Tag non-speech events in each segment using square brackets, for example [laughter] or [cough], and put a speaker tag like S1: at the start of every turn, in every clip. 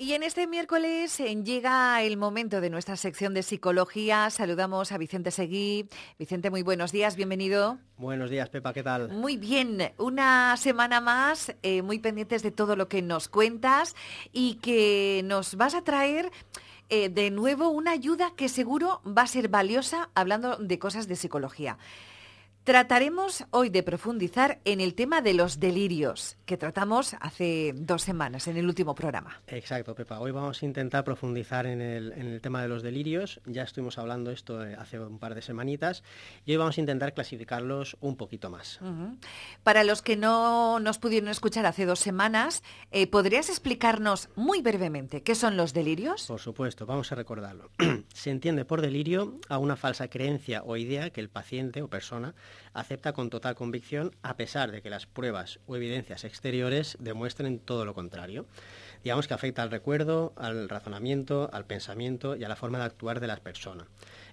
S1: Y en este miércoles eh, llega el momento de nuestra sección de psicología. Saludamos a Vicente Seguí. Vicente, muy buenos días, bienvenido.
S2: Buenos días, Pepa, ¿qué tal?
S1: Muy bien, una semana más, eh, muy pendientes de todo lo que nos cuentas y que nos vas a traer eh, de nuevo una ayuda que seguro va a ser valiosa hablando de cosas de psicología. Trataremos hoy de profundizar en el tema de los delirios, que tratamos hace dos semanas en el último programa.
S2: Exacto, Pepa. Hoy vamos a intentar profundizar en el, tema de los delirios. Ya estuvimos hablando esto eh, hace un par de semanitas y hoy vamos a intentar clasificarlos un poquito más.
S1: Para los que no nos pudieron escuchar hace dos semanas, eh, ¿podrías explicarnos muy brevemente qué son los delirios?
S2: Por supuesto, vamos a recordarlo. [clears throat] Se entiende por delirio a una falsa creencia o idea que el paciente o persona acepta con total convicción a pesar de que las pruebas o evidencias exteriores demuestren todo lo contrario. Digamos que afecta al recuerdo, al razonamiento, al pensamiento y a la forma de actuar de las personas.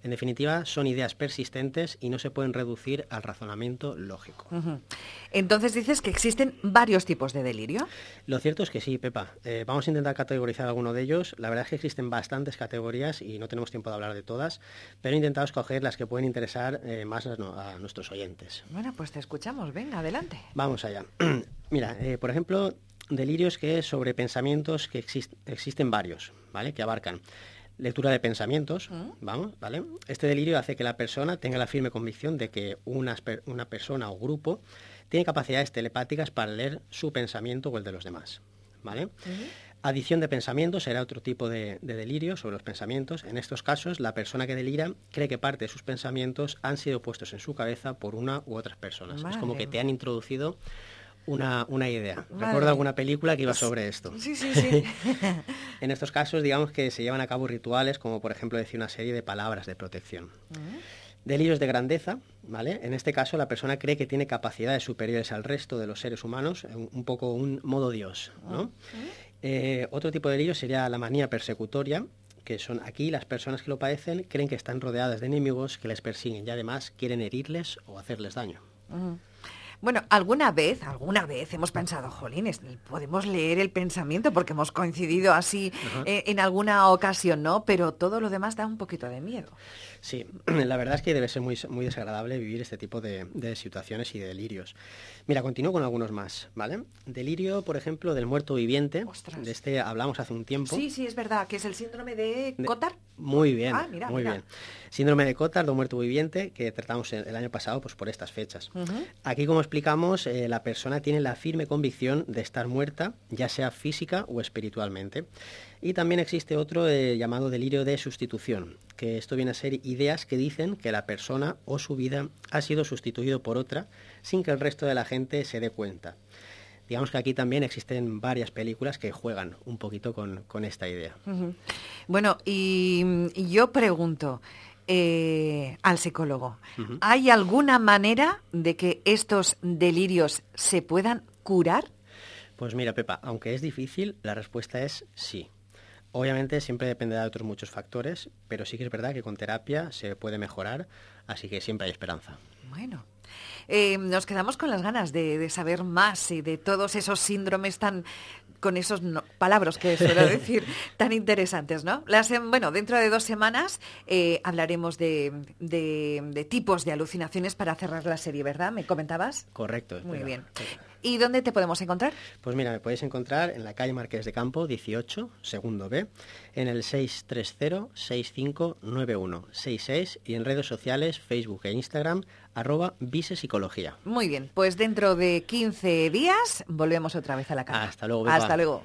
S2: En definitiva, son ideas persistentes y no se pueden reducir al razonamiento lógico.
S1: Entonces dices que existen varios tipos de delirio.
S2: Lo cierto es que sí, Pepa. Eh, vamos a intentar categorizar alguno de ellos. La verdad es que existen bastantes categorías y no tenemos tiempo de hablar de todas, pero he intentado escoger las que pueden interesar eh, más a, nuestros oyentes.
S1: Bueno, pues te escuchamos. Venga, adelante.
S2: Vamos allá. [clears throat] Mira, eh, por ejemplo, delirios que sobre pensamientos que existen varios, ¿vale? Que abarcan lectura de pensamientos, mm. vamos, ¿vale? Este delirio hace que la persona tenga la firme convicción de que una, una persona o grupo tiene capacidades telepáticas para leer su pensamiento o el de los demás, ¿vale? Adición de pensamientos será otro tipo de, delirio sobre los pensamientos. En estos casos, la persona que delira cree que parte de sus pensamientos han sido puestos en su cabeza por una u otras personas. Es como que te han introducido una, una idea. Recuerdo alguna película que iba sobre esto.
S1: Sí, sí, sí. [laughs]
S2: en estos casos, digamos que se llevan a cabo rituales, como por ejemplo decir una serie de palabras de protección. Delirios de grandeza, ¿vale? En este caso, la persona cree que tiene capacidades superiores al resto de los seres humanos, un, poco un modo Dios, ¿no? Eh, otro tipo de delirio sería la manía persecutoria, que son aquí las personas que lo padecen creen que están rodeadas de enemigos que les persiguen y además quieren herirles o hacerles daño.
S1: Bueno, alguna vez, alguna vez hemos pensado, jolines, podemos leer el pensamiento porque hemos coincidido así eh, en alguna ocasión, ¿no? Pero todo lo demás da un poquito de miedo.
S2: Sí, [clears throat] la verdad es que debe ser muy, muy desagradable vivir este tipo de, situaciones y de delirios. Mira, continúo con algunos más, ¿vale? Delirio, por ejemplo, del muerto viviente. De este hablamos hace un tiempo.
S1: Sí, sí, es verdad, que es el síndrome de Cotard.
S2: Muy bien, ah, muy bien. Síndrome de Cotard, del muerto viviente, que tratamos el, año pasado pues, por estas fechas. Aquí, como explicamos, eh, la persona tiene la firme convicción de estar muerta, ya sea física o espiritualmente. Y también existe otro eh, llamado delirio de sustitución, que esto viene a ser ideas que dicen que la persona o su vida ha sido sustituido por otra sin que el resto de la gente se dé cuenta. Digamos que aquí también existen varias películas que juegan un poquito con, esta idea.
S1: Bueno, y, yo pregunto eh, al psicólogo, ¿hay alguna manera de que estos delirios se puedan curar?
S2: Pues mira, Pepa, aunque es difícil, la respuesta es sí. Obviamente siempre dependerá de otros muchos factores, pero sí que es verdad que con terapia se puede mejorar, así que siempre hay esperanza.
S1: Bueno, eh, nos quedamos con las ganas de, saber más y de todos esos síndromes tan con esos palabras que suelo [laughs] decir tan interesantes, ¿no? Las, bueno, dentro de dos semanas eh, hablaremos de, de, tipos de alucinaciones para cerrar la serie, ¿verdad? ¿Me comentabas?
S2: Correcto.
S1: Muy bien. ¿Y dónde te podemos encontrar?
S2: Pues mira, me podéis encontrar en la calle Marqués de Campo, 18, segundo B, en el 630-6591-66 y en redes sociales, Facebook e Instagram, arroba Psicología.
S1: Muy bien, pues dentro de 15 días volvemos otra vez a la calle.
S2: Hasta luego.
S1: Hasta luego.